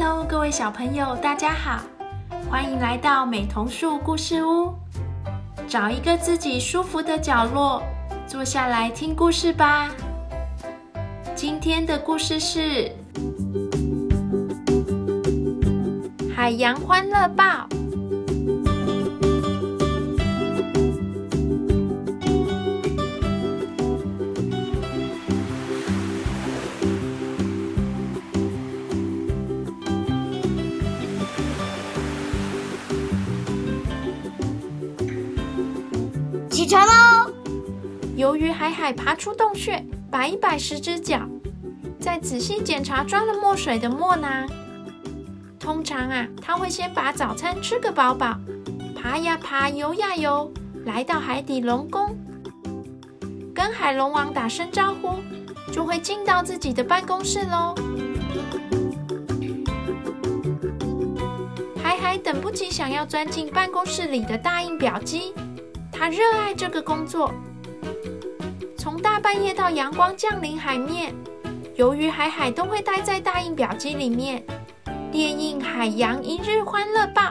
Hello，各位小朋友，大家好，欢迎来到美童树故事屋。找一个自己舒服的角落，坐下来听故事吧。今天的故事是《海洋欢乐报》。床喽！鱿鱼海海爬出洞穴，摆一摆十只脚，再仔细检查装了墨水的墨囊。通常啊，他会先把早餐吃个饱饱，爬呀爬，游呀游，来到海底龙宫，跟海龙王打声招呼，就会进到自己的办公室喽。海海等不及想要钻进办公室里的大印表机。他热爱这个工作，从大半夜到阳光降临海面，鱿鱼海海都会待在大印表机里面，电印《海洋一日欢乐报》。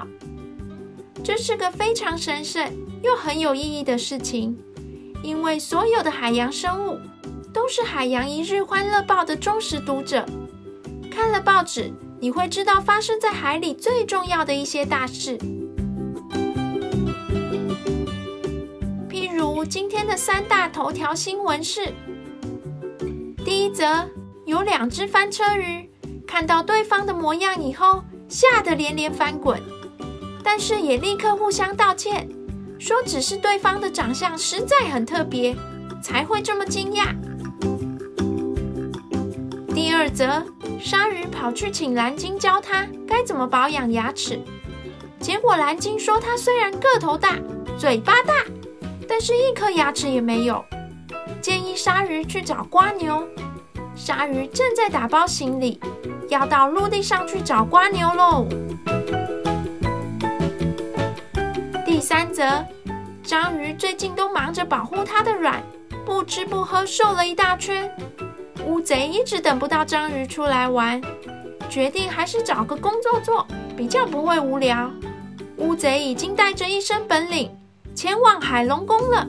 这是个非常神圣又很有意义的事情，因为所有的海洋生物都是《海洋一日欢乐报》的忠实读者。看了报纸，你会知道发生在海里最重要的一些大事。今天的三大头条新闻是：第一则，有两只翻车鱼看到对方的模样以后，吓得连连翻滚，但是也立刻互相道歉，说只是对方的长相实在很特别，才会这么惊讶。第二则，鲨鱼跑去请蓝鲸教他该怎么保养牙齿，结果蓝鲸说他虽然个头大，嘴巴大。但是一颗牙齿也没有，建议鲨鱼去找瓜牛。鲨鱼正在打包行李，要到陆地上去找瓜牛喽。第三则，章鱼最近都忙着保护它的卵，不吃不喝瘦了一大圈。乌贼一直等不到章鱼出来玩，决定还是找个工作做，比较不会无聊。乌贼已经带着一身本领。前往海龙宫了。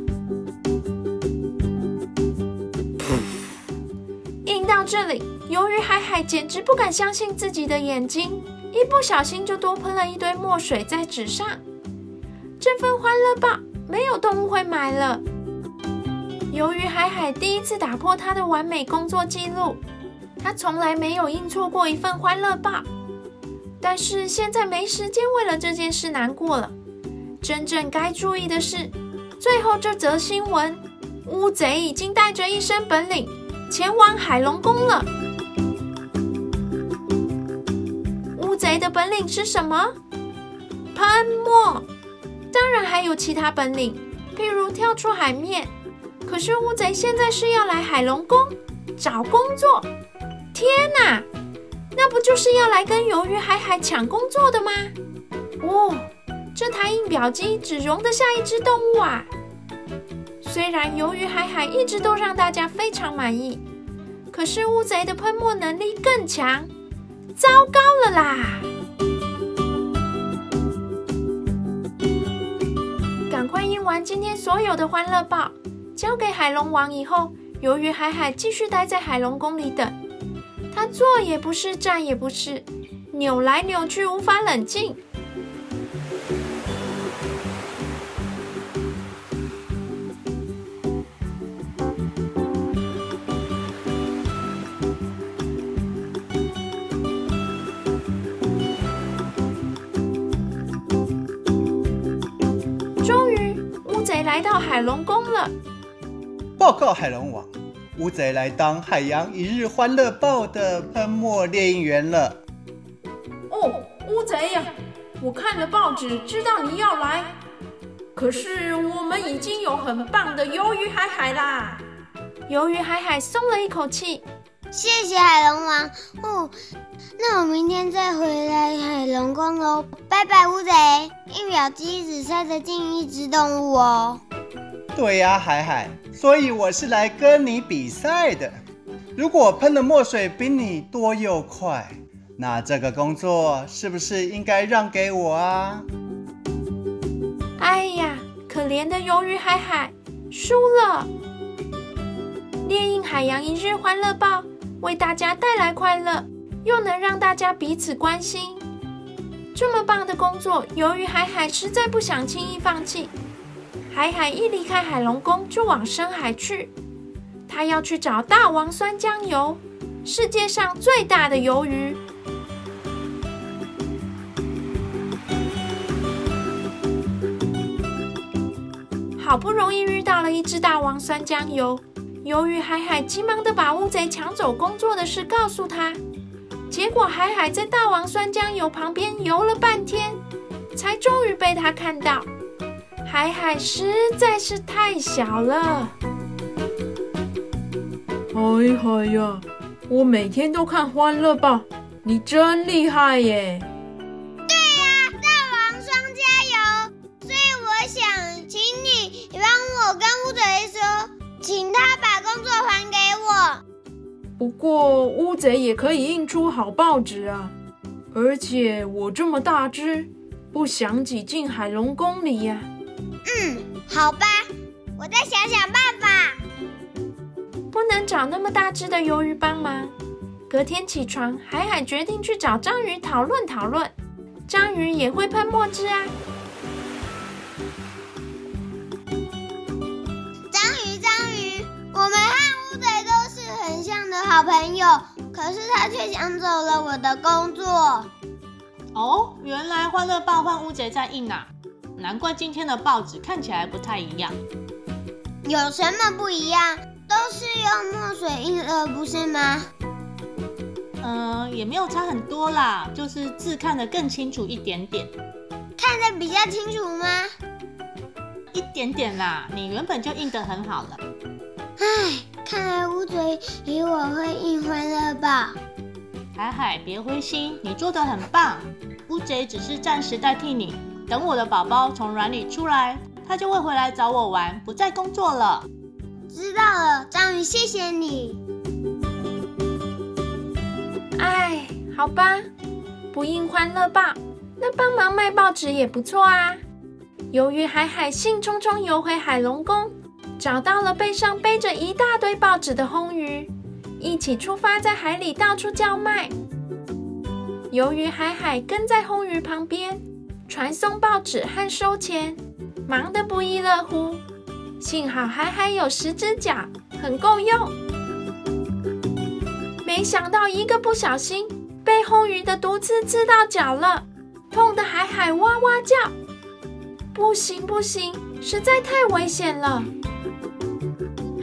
印到这里，由于海海简直不敢相信自己的眼睛，一不小心就多喷了一堆墨水在纸上。这份欢乐报没有动物会买了。由于海海第一次打破他的完美工作记录，他从来没有印错过一份欢乐报，但是现在没时间为了这件事难过了。真正该注意的是，最后这则新闻：乌贼已经带着一身本领前往海龙宫了。乌贼的本领是什么？喷墨。当然还有其他本领，譬如跳出海面。可是乌贼现在是要来海龙宫找工作。天哪，那不就是要来跟鱿鱼海海抢工作的吗？哦。这台印表机只容得下一只动物啊！虽然鱿鱼海海一直都让大家非常满意，可是乌贼的喷墨能力更强，糟糕了啦！赶快印完今天所有的欢乐报，交给海龙王以后，鱿鱼海海继续待在海龙宫里等。他坐也不是，站也不是，扭来扭去，无法冷静。来到海龙宫了。报告海龙王，乌贼来当《海洋一日欢乐报》的喷墨猎鹰员了。哦，乌贼呀，我看了报纸，知道你要来。可是我们已经有很棒的鱿鱼海海啦。鱿鱼海海松了一口气。谢谢海龙王。哦，那我明天再回来海龙宫喽。拜拜，乌贼。一秒机只塞得进一只动物哦。对呀，海海，所以我是来跟你比赛的。如果喷的墨水比你多又快，那这个工作是不是应该让给我啊？哎呀，可怜的鱿鱼海海输了。猎鹰海洋一日欢乐报为大家带来快乐，又能让大家彼此关心。这么棒的工作，鱿鱼海海实在不想轻易放弃。海海一离开海龙宫，就往深海去。他要去找大王酸浆鱿，世界上最大的鱿鱼。好不容易遇到了一只大王酸浆鱿，鱿鱼海海急忙的把乌贼抢走工作的事告诉他。结果海海在大王酸浆鱿旁边游了半天，才终于被他看到。海海实在是太小了。海海呀，我每天都看欢乐报，你真厉害耶！对呀、啊，大王双加油！所以我想请他把工作还给我。不过乌贼也可以印出好报纸啊，而且我这么大只，不想挤进海龙宫里呀。嗯，好吧，我再想想办法。不能找那么大只的鱿鱼帮忙。隔天起床，海海决定去找章鱼讨论讨论。章鱼也会喷墨汁啊。章鱼，章鱼，我们和乌贼都是很像的好朋友，可是他却抢走了我的工作。哦，原来欢乐报换乌贼在印啊！难怪今天的报纸看起来不太一样。有什么不一样？都是用墨水印的，不是吗？嗯，也没有差很多啦，就是字看得更清楚一点点。看得比较清楚吗？一点点啦，你原本就印得很好了。唉。看来乌贼比我会印欢乐报。海海，别灰心，你做的很棒。乌贼只是暂时代替你，等我的宝宝从卵里出来，他就会回来找我玩，不再工作了。知道了，章鱼，谢谢你。哎，好吧，不印欢乐报，那帮忙卖报纸也不错啊。由于海海兴冲冲游回海龙宫。找到了背上背着一大堆报纸的红鱼，一起出发，在海里到处叫卖。由于海海跟在红鱼旁边，传送报纸和收钱，忙得不亦乐乎。幸好海海有十只脚，很够用。没想到一个不小心，被红鱼的毒刺刺到脚了，痛得海海哇哇叫。不行不行，实在太危险了。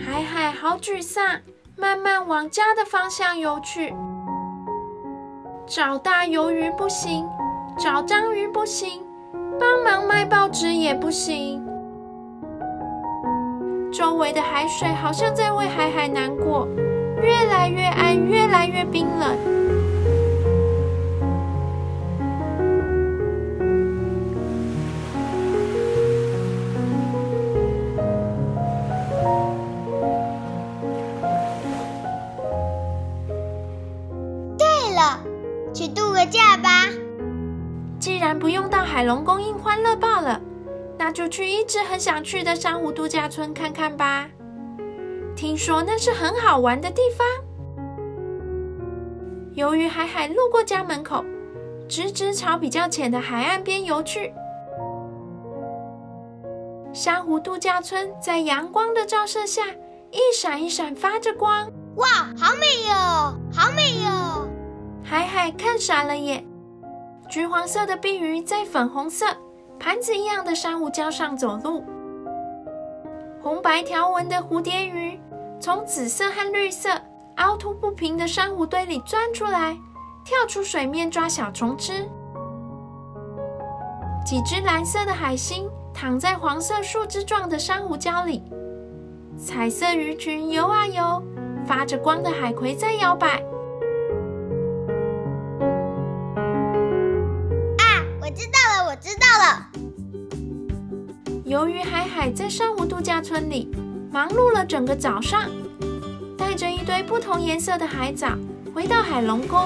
海海好沮丧，慢慢往家的方向游去。找大鱿鱼不行，找章鱼不行，帮忙卖报纸也不行。周围的海水好像在为海海难过，越来越暗，越来越冰冷。欢乐爆了，那就去一直很想去的珊瑚度假村看看吧。听说那是很好玩的地方。由于海海路过家门口，直直朝比较浅的海岸边游去。珊瑚度假村在阳光的照射下，一闪一闪发着光。哇，好美哟，好美哟！海海看傻了眼。橘黄色的碧鱼在粉红色盘子一样的珊瑚礁上走路，红白条纹的蝴蝶鱼从紫色和绿色凹凸不平的珊瑚堆里钻出来，跳出水面抓小虫吃。几只蓝色的海星躺在黄色树枝状的珊瑚礁里，彩色鱼群游啊游，发着光的海葵在摇摆。鱿鱼海海在珊瑚度假村里忙碌了整个早上。带着一堆不同颜色的海藻回到海龙宫。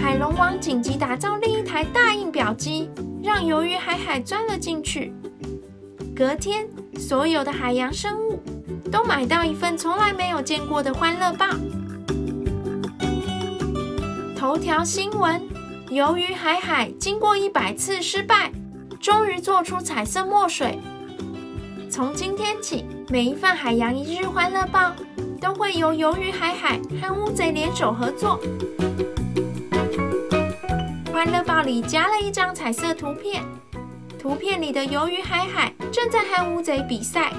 海龙王紧急打造另一台大印表机让鱿鱼海海钻了进去。隔天所有的海洋生物都买到一份从来没有见过的欢乐报。头条新闻：鱿鱼海海经过一百次失败，终于做出彩色墨水。从今天起，每一份海洋一日欢乐报都会由鱿鱼海海和乌贼联手合作。欢乐报里加了一张彩色图片。图片里的鱿鱼海海正在和乌贼比赛，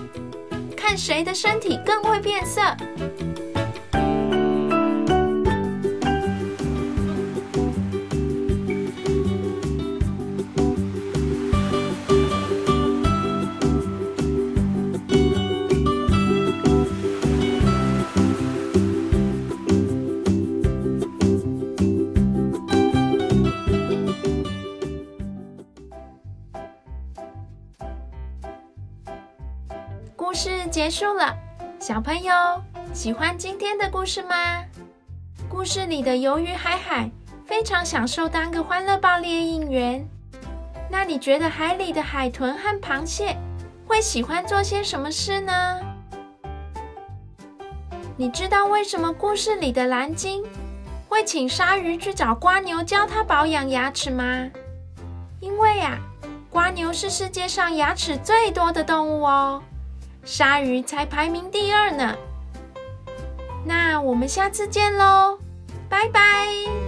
看谁的身体更会变色。结束了，小朋友喜欢今天的故事吗？故事里的鱿鱼海海非常享受当个欢乐爆裂应援。那你觉得海里的海豚和螃蟹会喜欢做些什么事呢？你知道为什么故事里的蓝鲸会请鲨鱼去找瓜牛教它保养牙齿吗？因为呀，瓜牛是世界上牙齿最多的动物哦。鲨鱼才排名第二呢。那我们下次见喽，拜拜。